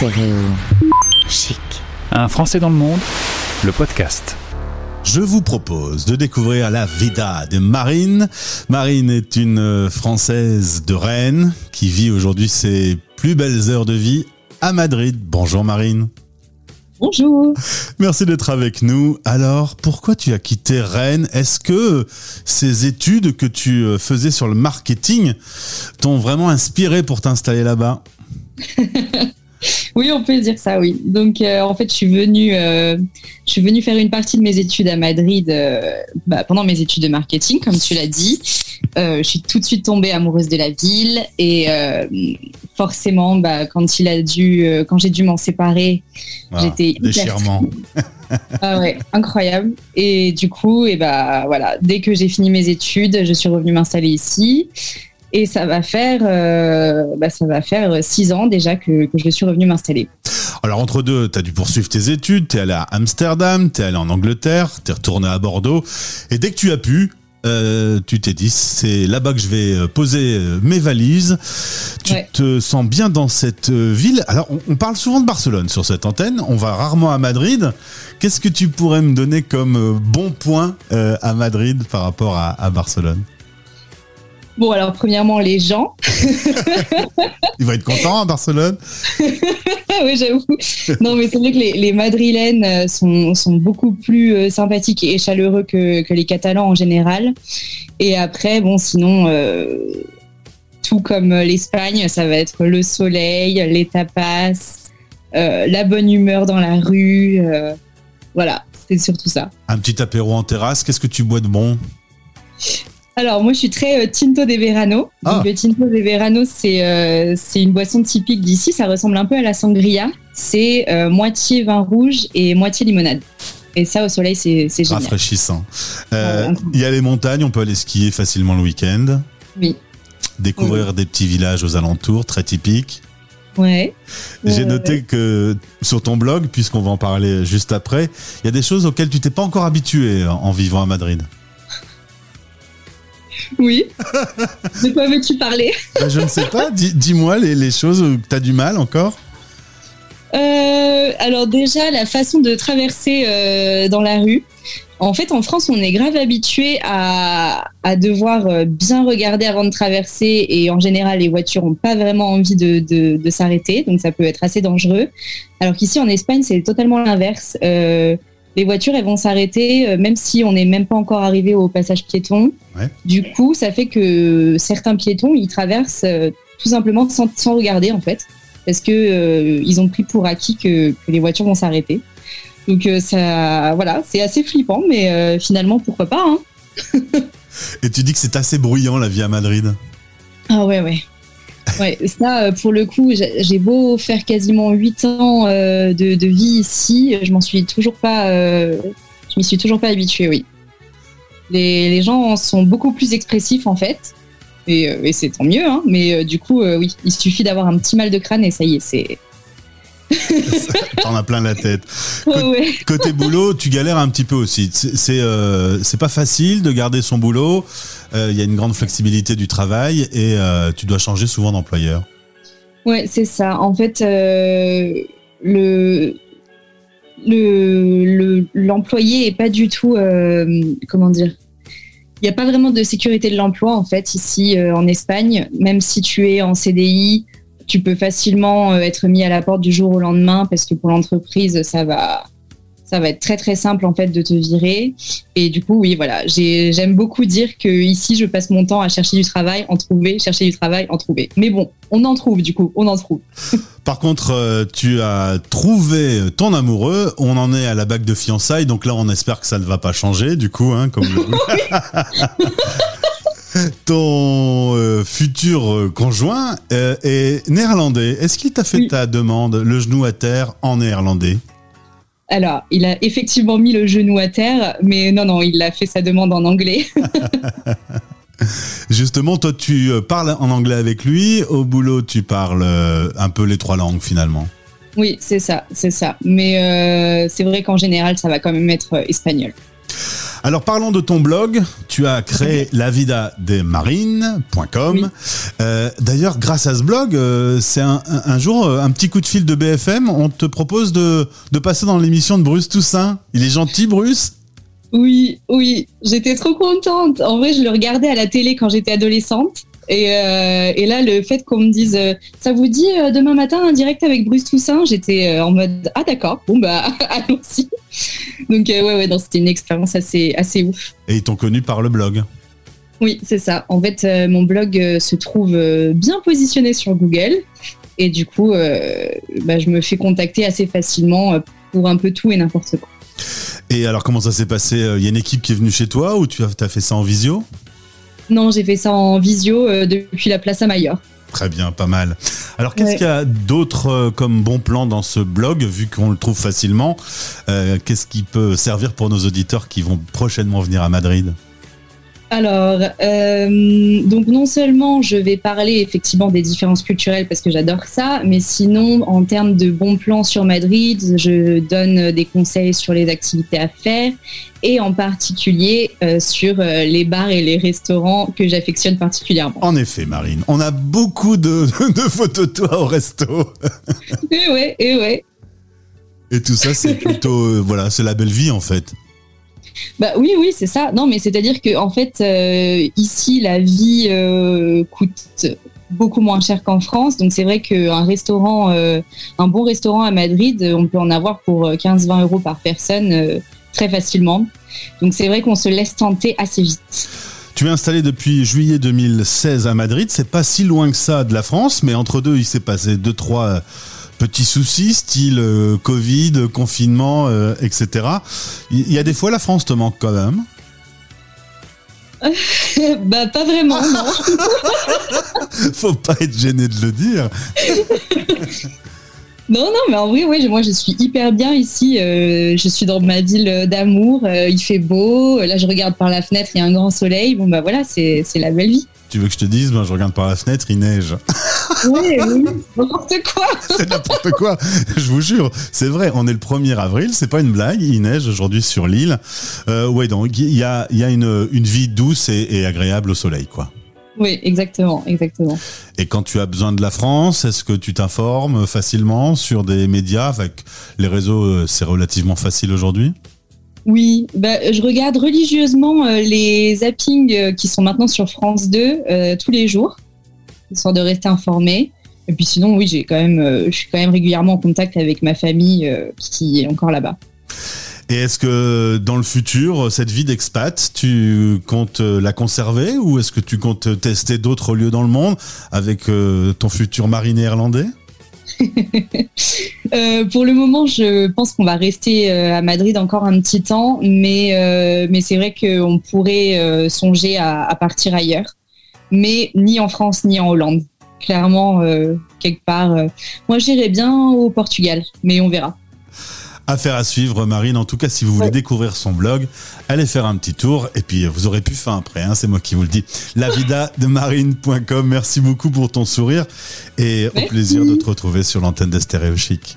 Stéréo. Chic. Un Français dans le monde, le podcast. Je vous propose de découvrir la vida de Marine. Marine est une Française de Rennes qui vit aujourd'hui ses plus belles heures de vie à Madrid. Bonjour Marine. Bonjour. Merci d'être avec nous. Alors, pourquoi tu as quitté Rennes? Est-ce que ces études que tu faisais sur le marketing t'ont vraiment inspiré pour t'installer là-bas? Oui, on peut dire ça, oui. Donc, euh, en fait, je suis venue, euh, je suis venue faire une partie de mes études à Madrid euh, bah, pendant mes études de marketing, comme tu l'as dit. je suis tout de suite tombée amoureuse de la ville et forcément, bah, quand il a dû, quand j'ai dû m'en séparer, Ah, j'étais Déchirement. Ah ouais, incroyable. Et du coup, et bah voilà, dès que j'ai fini mes études, je suis revenue m'installer ici. Et ça va faire, euh, bah, ça va faire six ans déjà que, que je suis revenue m'installer. Alors entre deux, tu as dû poursuivre tes études, tu es allé à Amsterdam, tu es allé en Angleterre, tu es retourné à Bordeaux. Et dès que tu as pu, euh, tu t'es dit, c'est là-bas que je vais euh, poser mes valises. Tu Ouais. te sens bien dans cette ville. Alors on, on parle souvent de Barcelone sur cette antenne, on va rarement à Madrid. Qu'est-ce que tu pourrais me donner comme bon point euh, à Madrid par rapport à, à Barcelone? Bon, alors premièrement, les gens. Il va être content à Barcelone oui, j'avoue. Non, mais c'est vrai que les, les Madrilènes euh, sont, sont beaucoup plus euh, sympathiques et chaleureux que, que les Catalans en général. Et après, bon, sinon, euh, tout comme l'Espagne, ça va être le soleil, les tapas, euh, la bonne humeur dans la rue. euh, voilà, c'est surtout ça. Un petit apéro en terrasse, qu'est-ce que tu bois de bon? Alors, moi, je suis très euh, Tinto de Verano. Ah. Donc, le Tinto de Verano, c'est euh, c'est une boisson typique d'ici. Ça ressemble un peu à la sangria. C'est euh, moitié vin rouge et moitié limonade. Et ça, au soleil, c'est génial. Rafraîchissant. Ouais. Il y a les montagnes, on peut aller skier facilement le week-end. Oui. Découvrir des petits villages aux alentours, très typiques. Ouais. J'ai noté que sur ton blog, puisqu'on va en parler juste après, il y a des choses auxquelles tu t'es pas encore habitué en vivant à Madrid. Oui. de quoi veux-tu parler? Ben, je ne sais pas, dis- dis-moi les, les choses où tu as du mal encore. Euh, Alors déjà, la façon de traverser euh, dans la rue. En fait, en France, on est grave habitué à, à devoir euh, bien regarder avant de traverser et en général, les voitures n'ont pas vraiment envie de, de, de s'arrêter, donc ça peut être assez dangereux. Alors qu'ici, en Espagne, c'est totalement l'inverse. Euh, les voitures, elles vont s'arrêter euh, même si on n'est même pas encore arrivé au passage piéton. Ouais. Du coup, ça fait que certains piétons, ils traversent euh, tout simplement sans, sans regarder en fait parce que euh, ils ont pris pour acquis que, que les voitures vont s'arrêter. Donc euh, ça, voilà, c'est assez flippant, mais euh, finalement pourquoi pas. Hein Et tu dis que c'est assez bruyant la vie à Madrid. ah ouais, ouais. Ouais, ça, euh, pour le coup, j'ai beau faire quasiment 8 ans euh, de, vie ici, je m'en suis toujours pas, euh, je m'y suis toujours pas habituée, oui. Les, gens sont beaucoup plus expressifs en fait, et, et c'est tant mieux, hein, mais du coup, oui, il suffit d'avoir un petit mal de crâne et ça y est, c'est. T'en as plein la tête. Ouais, ouais. Côté boulot, tu galères un petit peu aussi. C'est euh, pas facile de garder son boulot. Euh, Il y a une grande flexibilité du travail et euh, tu dois changer souvent d'employeur. Ouais, c'est ça. En fait, euh, le le le- l'employé est pas du tout euh, comment dire? Il n'y a pas vraiment de sécurité de l'emploi en fait ici euh, en Espagne. Même si tu es en CDI, tu peux facilement euh, être mis à la porte du jour au lendemain parce que pour l'entreprise ça va ça va être très très simple en fait de te virer. Et du coup, oui, voilà, j'ai- j'aime beaucoup dire que ici, je passe mon temps à chercher du travail, en trouver, chercher du travail, en trouver. Mais bon, on en trouve du coup, on en trouve. Par contre, euh, tu as trouvé ton amoureux. On en est à la bague de fiançailles, donc là, on espère que ça ne va pas changer, du coup, hein, comme le- Ton euh, futur euh, conjoint euh, est néerlandais. Est-ce qu'il t'a fait Oui. ta demande, le genou à terre, en néerlandais? Alors, il a effectivement mis le genou à terre, mais non, non, il a fait sa demande en anglais. Justement, toi, tu parles en anglais avec lui. Au boulot, tu parles un peu les trois langues, finalement. oui, c'est ça, c'est ça. Mais euh, c'est vrai qu'en général, ça va quand même être espagnol. Alors parlons de ton blog. Tu as créé lavidadesmarines.com. Oui. Euh, D'ailleurs, grâce à ce blog, euh, c'est un, jour euh, un petit coup de fil de BFM. On te propose de, de passer dans l'émission de Bruce Toussaint. Il est gentil, Bruce? Oui, oui, j'étais trop contente. En vrai, je le regardais à la télé quand j'étais adolescente. Et, euh, et là, le fait qu'on me dise, euh, ça vous dit euh, demain matin un direct avec Bruce Toussaint, j'étais euh, en mode, ah d'accord, bon bah allons-y. Donc ouais, ouais, c'était une expérience assez, assez ouf. Et ils t'ont connu par le blog. Oui, c'est ça. En fait, mon blog se trouve bien positionné sur Google. Et du coup, bah, je me fais contacter assez facilement pour un peu tout et n'importe quoi. Et alors, comment ça s'est passé? Il y a une équipe qui est venue chez toi ou tu as, as fait ça en visio? Non, j'ai fait ça en visio euh, depuis la place à Maillot. Très bien, pas mal. Alors, qu'est-ce Ouais. qu'il y a d'autre euh, comme bon plan dans ce blog, vu qu'on le trouve facilement Euh, Qu'est-ce qui peut servir pour nos auditeurs qui vont prochainement venir à Madrid? Alors, euh, donc non seulement je vais parler effectivement des différences culturelles parce que j'adore ça, mais sinon en termes de bons plans sur Madrid, je donne des conseils sur les activités à faire et en particulier euh, sur euh, les bars et les restaurants que j'affectionne particulièrement. En effet, Marine, on a beaucoup de, de photos de toi au resto. Et ouais, et ouais. Et tout ça, c'est plutôt, voilà, c'est la belle vie en fait. Bah oui, oui, c'est ça. Non, mais c'est-à-dire que en fait, euh, ici, la vie euh, coûte beaucoup moins cher qu'en France. Donc c'est vrai qu'un restaurant, euh, un bon restaurant à Madrid, on peut en avoir pour 15-20 euros par personne très facilement. Donc c'est vrai qu'on se laisse tenter assez vite. Tu es installé depuis juillet 2016 à Madrid. C'est pas si loin que ça de la France, mais entre deux, il s'est passé deux, trois petits soucis, style euh, Covid, confinement, euh, etc. Il y a des fois, la France te manque quand même. bah pas vraiment, non. Faut pas être gêné de le dire. Non, non, mais en vrai, ouais, moi je suis hyper bien ici. euh, je suis dans ma ville d'amour. euh, il fait beau. Là, je regarde par la fenêtre, il y a un grand soleil. Bon, bah voilà, c'est c'est la belle vie. Tu veux que je te dise? Ben, Je regarde par la fenêtre, il neige. Oui, oui, n'importe quoi. c'est n'importe quoi. Je vous jure, c'est vrai. On est le 1er avril, c'est pas une blague. Il neige aujourd'hui sur l'île. Euh, ouais, donc il y a, il y a une, une vie douce et, et agréable au soleil, quoi. Oui, exactement, exactement. Et quand tu as besoin de la France, est-ce que tu t'informes facilement sur des médias? Avec les réseaux, euh, c'est relativement facile aujourd'hui? Oui, bah, je regarde religieusement euh, les zappings euh, qui sont maintenant sur France 2 euh, tous les jours, histoire de rester informé. Et puis sinon, oui, j'ai quand même, euh, je suis quand même régulièrement en contact avec ma famille euh, qui est encore là-bas. Et est-ce que dans le futur, cette vie d'expat, tu comptes euh, la conserver ou est-ce que tu comptes tester d'autres lieux dans le monde avec ton futur mari néerlandais? Euh, pour le moment, je pense qu'on va rester à Madrid encore un petit temps, mais, euh, mais c'est vrai qu'on pourrait songer à, à partir ailleurs, mais ni en France ni en Hollande. Clairement, euh, quelque part. euh, moi, j'irais bien au Portugal, mais on verra. Affaire à suivre, Marine. En tout cas, si vous voulez Ouais. découvrir son blog, allez faire un petit tour et puis vous aurez plus faim après. Hein, c'est moi qui vous le dis. Lavidademarine.com. Merci beaucoup pour ton sourire et au plaisir de te retrouver sur l'antenne de Stéréo Chic.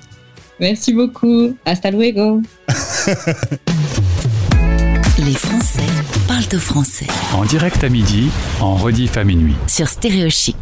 Merci beaucoup. Hasta luego. Les Français parlent au français En direct à midi, en rediff à minuit. sur Stéréo Chic.